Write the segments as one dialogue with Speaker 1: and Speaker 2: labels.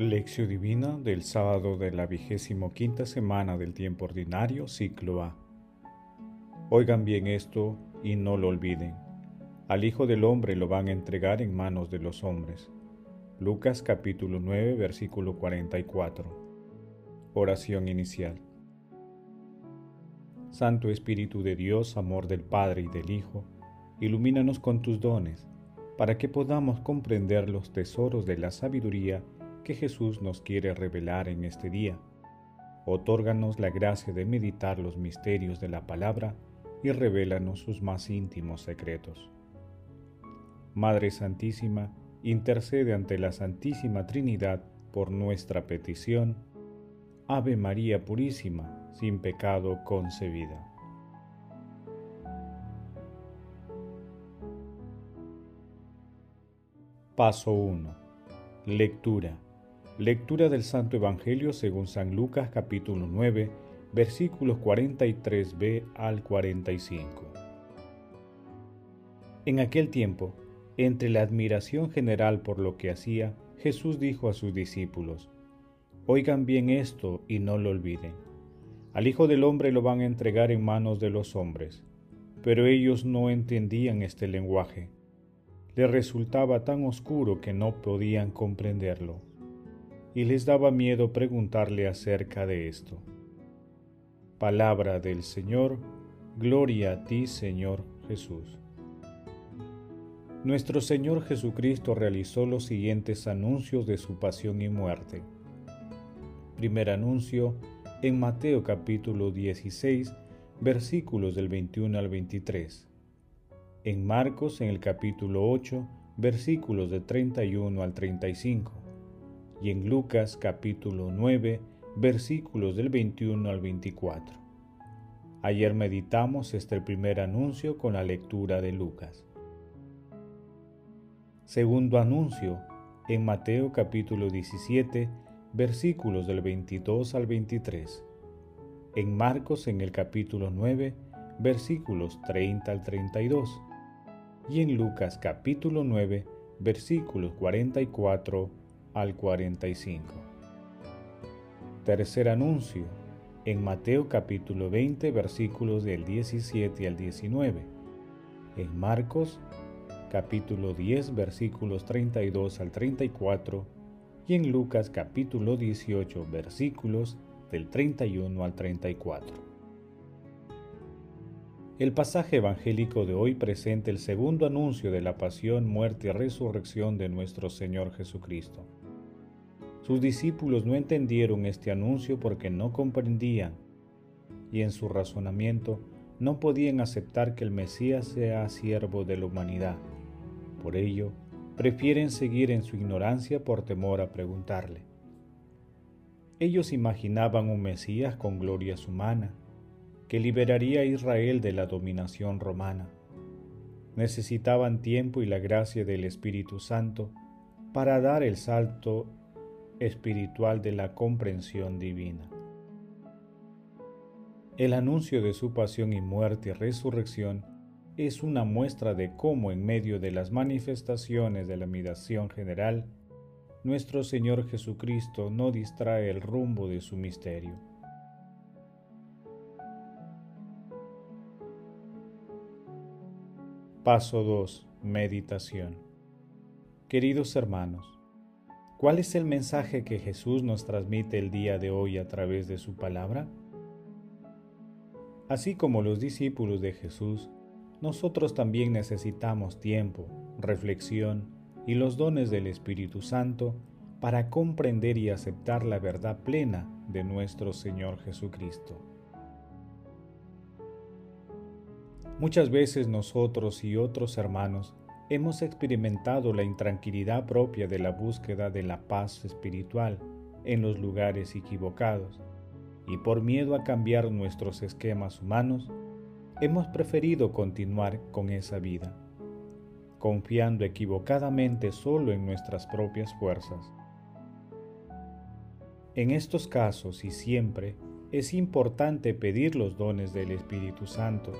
Speaker 1: Lección Divina del sábado de la vigésimo quinta semana del tiempo ordinario, ciclo A. Oigan bien esto y no lo olviden. Al Hijo del Hombre lo van a entregar en manos de los hombres. Lucas capítulo 9, versículo 44. Oración inicial. Santo Espíritu de Dios, amor del Padre y del Hijo, ilumínanos con tus dones, para que podamos comprender los tesoros de la sabiduría que Jesús nos quiere revelar en este día. Otórganos la gracia de meditar los misterios de la palabra y revélanos sus más íntimos secretos. Madre Santísima, intercede ante la Santísima Trinidad por nuestra petición. Ave María Purísima, sin pecado concebida. Paso 1. Lectura. Lectura del Santo Evangelio según San Lucas capítulo 9, versículos 43b al 45. En aquel tiempo, entre la admiración general por lo que hacía, Jesús dijo a sus discípulos, Oigan bien esto y no lo olviden. Al Hijo del Hombre lo van a entregar en manos de los hombres. Pero ellos no entendían este lenguaje. Les resultaba tan oscuro que no podían comprenderlo y les daba miedo preguntarle acerca de esto. Palabra del Señor, gloria a ti Señor Jesús. Nuestro Señor Jesucristo realizó los siguientes anuncios de su pasión y muerte. Primer anuncio en Mateo capítulo 16, versículos del 21 al 23. En Marcos en el capítulo 8, versículos de 31 al 35 y en Lucas capítulo 9 versículos del 21 al 24. Ayer meditamos este primer anuncio con la lectura de Lucas. Segundo anuncio en Mateo capítulo 17 versículos del 22 al 23. En Marcos en el capítulo 9 versículos 30 al 32. Y en Lucas capítulo 9 versículos 44 al 45. Tercer anuncio en Mateo capítulo 20 versículos del 17 al 19. En Marcos capítulo 10 versículos 32 al 34 y en Lucas capítulo 18 versículos del 31 al 34. El pasaje evangélico de hoy presenta el segundo anuncio de la pasión, muerte y resurrección de nuestro Señor Jesucristo. Sus discípulos no entendieron este anuncio porque no comprendían y en su razonamiento no podían aceptar que el Mesías sea siervo de la humanidad. Por ello, prefieren seguir en su ignorancia por temor a preguntarle. Ellos imaginaban un Mesías con glorias humanas, que liberaría a Israel de la dominación romana. Necesitaban tiempo y la gracia del Espíritu Santo para dar el salto espiritual de la comprensión divina. El anuncio de su pasión y muerte y resurrección es una muestra de cómo en medio de las manifestaciones de la admiración general, nuestro Señor Jesucristo no distrae el rumbo de su misterio. Paso 2. Meditación. Queridos hermanos, ¿Cuál es el mensaje que Jesús nos transmite el día de hoy a través de su palabra? Así como los discípulos de Jesús, nosotros también necesitamos tiempo, reflexión y los dones del Espíritu Santo para comprender y aceptar la verdad plena de nuestro Señor Jesucristo. Muchas veces nosotros y otros hermanos hemos experimentado la intranquilidad propia de la búsqueda de la paz espiritual en los lugares equivocados, y por miedo a cambiar nuestros esquemas humanos, hemos preferido continuar con esa vida, confiando equivocadamente solo en nuestras propias fuerzas. En estos casos y siempre es importante pedir los dones del Espíritu Santo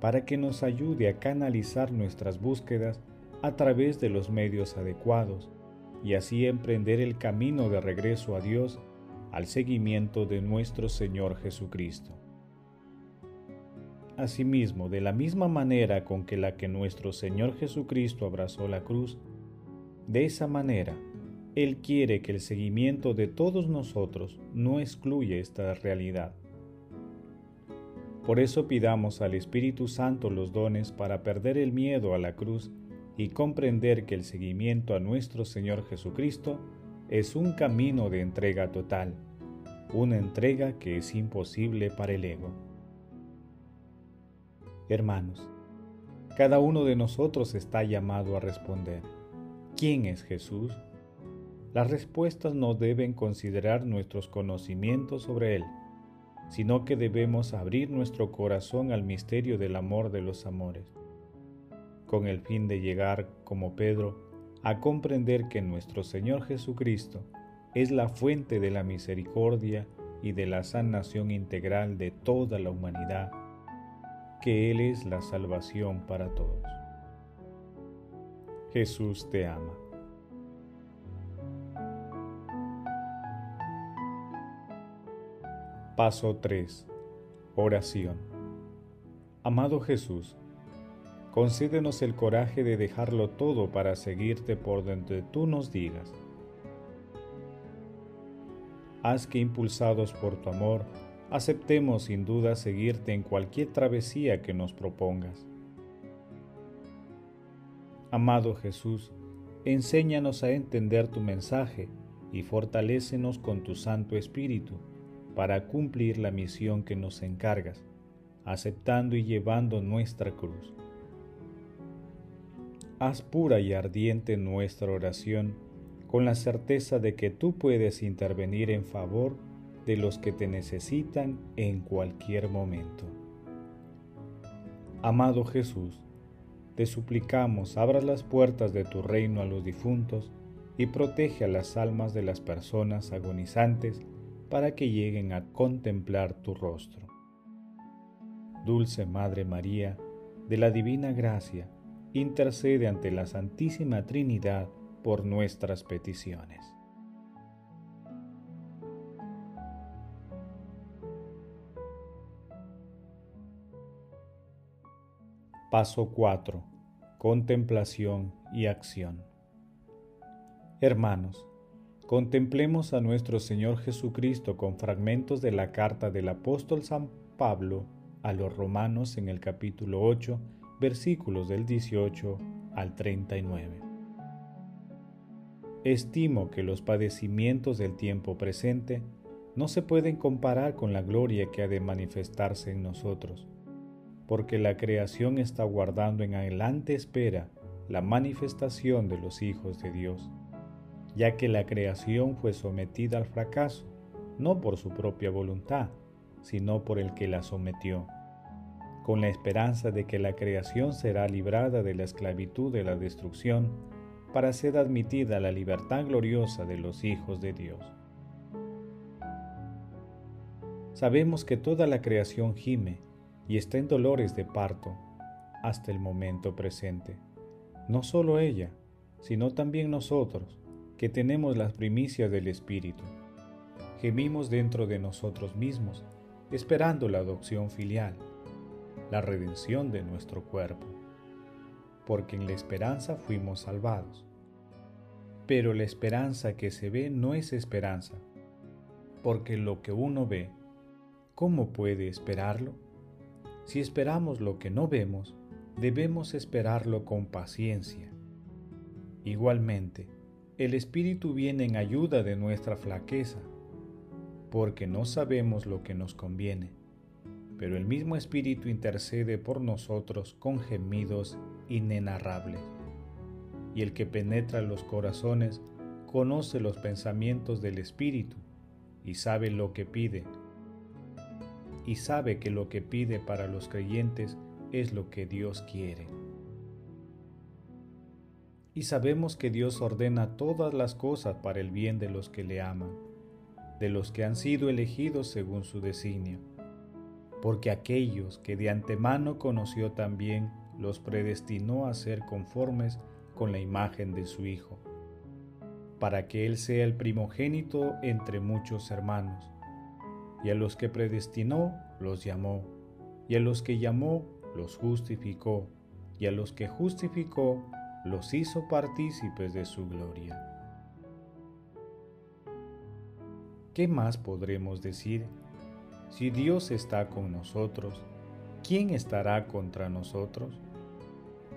Speaker 1: para que nos ayude a canalizar nuestras búsquedas a través de los medios adecuados y así emprender el camino de regreso a Dios al seguimiento de nuestro Señor Jesucristo. Asimismo, de la misma manera con que la que nuestro Señor Jesucristo abrazó la cruz, de esa manera, Él quiere que el seguimiento de todos nosotros no excluya esta realidad. Por eso pidamos al Espíritu Santo los dones para perder el miedo a la cruz y comprender que el seguimiento a nuestro Señor Jesucristo es un camino de entrega total, una entrega que es imposible para el ego. Hermanos, cada uno de nosotros está llamado a responder, ¿quién es Jesús? Las respuestas no deben considerar nuestros conocimientos sobre Él, sino que debemos abrir nuestro corazón al misterio del amor de los amores, con el fin de llegar, como Pedro, a comprender que nuestro Señor Jesucristo es la fuente de la misericordia y de la sanación integral de toda la humanidad, que Él es la salvación para todos. Jesús te ama. Paso 3. Oración. Amado Jesús, concédenos el coraje de dejarlo todo para seguirte por donde tú nos digas. Haz que impulsados por tu amor, aceptemos sin duda seguirte en cualquier travesía que nos propongas. Amado Jesús, enséñanos a entender tu mensaje y fortalécenos con tu Santo Espíritu para cumplir la misión que nos encargas, aceptando y llevando nuestra cruz. Haz pura y ardiente nuestra oración con la certeza de que tú puedes intervenir en favor de los que te necesitan en cualquier momento. Amado Jesús, te suplicamos abras las puertas de tu reino a los difuntos y protege a las almas de las personas agonizantes para que lleguen a contemplar tu rostro. Dulce Madre María, de la Divina Gracia, intercede ante la Santísima Trinidad por nuestras peticiones. Paso 4. Contemplación y acción. Hermanos, Contemplemos a nuestro Señor Jesucristo con fragmentos de la carta del apóstol San Pablo a los romanos en el capítulo 8, versículos del 18 al 39. Estimo que los padecimientos del tiempo presente no se pueden comparar con la gloria que ha de manifestarse en nosotros, porque la creación está guardando en adelante espera la manifestación de los hijos de Dios ya que la creación fue sometida al fracaso, no por su propia voluntad, sino por el que la sometió, con la esperanza de que la creación será librada de la esclavitud de la destrucción para ser admitida a la libertad gloriosa de los hijos de Dios. Sabemos que toda la creación gime y está en dolores de parto hasta el momento presente. No solo ella, sino también nosotros, que tenemos las primicias del Espíritu. Gemimos dentro de nosotros mismos, esperando la adopción filial, la redención de nuestro cuerpo, porque en la esperanza fuimos salvados. Pero la esperanza que se ve no es esperanza, porque lo que uno ve, ¿cómo puede esperarlo? Si esperamos lo que no vemos, debemos esperarlo con paciencia. Igualmente, el Espíritu viene en ayuda de nuestra flaqueza, porque no sabemos lo que nos conviene, pero el mismo Espíritu intercede por nosotros con gemidos inenarrables. Y el que penetra los corazones conoce los pensamientos del Espíritu y sabe lo que pide. Y sabe que lo que pide para los creyentes es lo que Dios quiere y sabemos que Dios ordena todas las cosas para el bien de los que le aman, de los que han sido elegidos según su designio, porque aquellos que de antemano conoció también los predestinó a ser conformes con la imagen de su Hijo, para que Él sea el primogénito entre muchos hermanos. Y a los que predestinó, los llamó, y a los que llamó, los justificó, y a los que justificó, los hizo partícipes de su gloria. ¿Qué más podremos decir? Si Dios está con nosotros, ¿quién estará contra nosotros?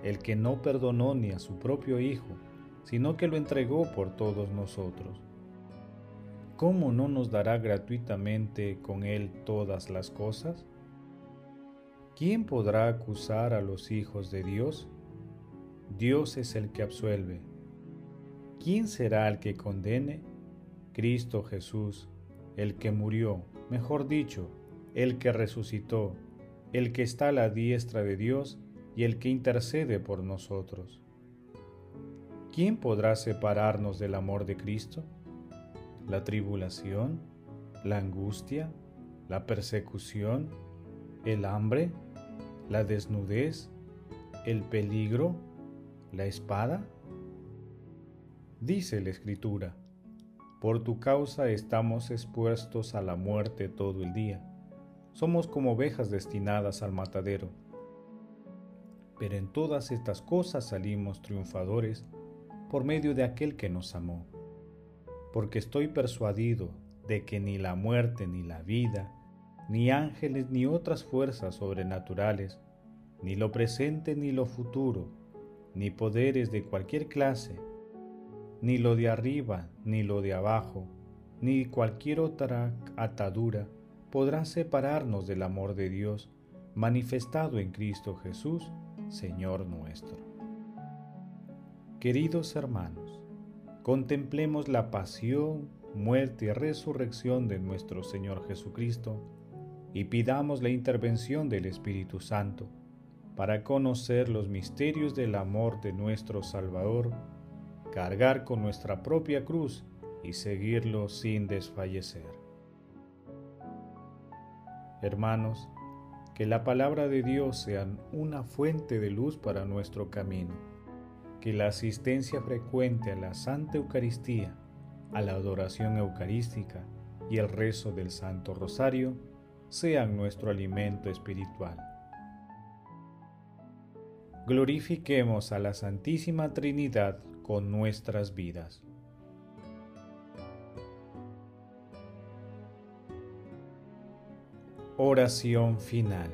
Speaker 1: El que no perdonó ni a su propio Hijo, sino que lo entregó por todos nosotros. ¿Cómo no nos dará gratuitamente con Él todas las cosas? ¿Quién podrá acusar a los hijos de Dios? Dios es el que absuelve. ¿Quién será el que condene? Cristo Jesús, el que murió, mejor dicho, el que resucitó, el que está a la diestra de Dios y el que intercede por nosotros. ¿quién podrá separarnos del amor de Cristo? ¿La tribulación? ¿La angustia? ¿La persecución? ¿El hambre? ¿La desnudez? ¿El peligro? ¿La espada? Dice la Escritura, por tu causa estamos expuestos a la muerte todo el día. Somos como ovejas destinadas al matadero. Pero en todas estas cosas salimos triunfadores por medio de aquel que nos amó. Porque estoy persuadido de que ni la muerte ni la vida, ni ángeles ni otras fuerzas sobrenaturales, ni lo presente ni lo futuro, ni poderes de cualquier clase, ni lo de arriba ni lo de abajo, ni cualquier otra atadura podrá separarnos del amor de Dios manifestado en Cristo Jesús, Señor nuestro. Queridos hermanos, contemplemos la pasión, muerte y resurrección de nuestro Señor Jesucristo y pidamos la intervención del Espíritu Santo para conocer los misterios del amor de nuestro Salvador, cargar con nuestra propia cruz y seguirlo sin desfallecer. Hermanos, que la palabra de Dios sea una fuente de luz para nuestro camino que la asistencia frecuente a la Santa Eucaristía, a la adoración eucarística y el rezo del Santo Rosario sean nuestro alimento espiritual. Glorifiquemos a la Santísima Trinidad con nuestras vidas. Oración final.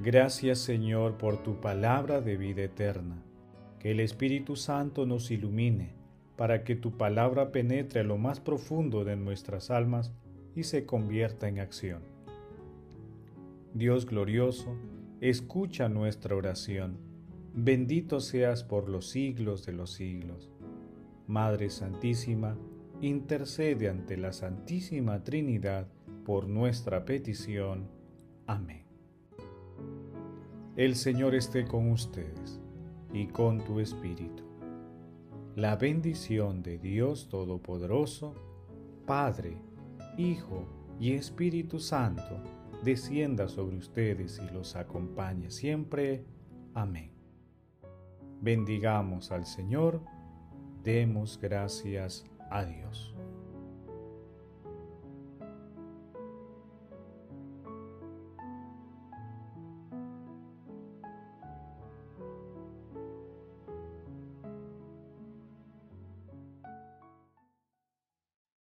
Speaker 1: Gracias Señor por tu palabra de vida eterna que el Espíritu Santo nos ilumine para que tu palabra penetre lo más profundo de nuestras almas y se convierta en acción. Dios glorioso, escucha nuestra oración. Bendito seas por los siglos de los siglos. Madre Santísima, intercede ante la Santísima Trinidad por nuestra petición. Amén. El Señor esté con ustedes y con tu espíritu. La bendición de Dios Todopoderoso, Padre, Hijo y Espíritu Santo, descienda sobre ustedes y los acompañe siempre. Amén. Bendigamos al Señor, demos gracias a Dios.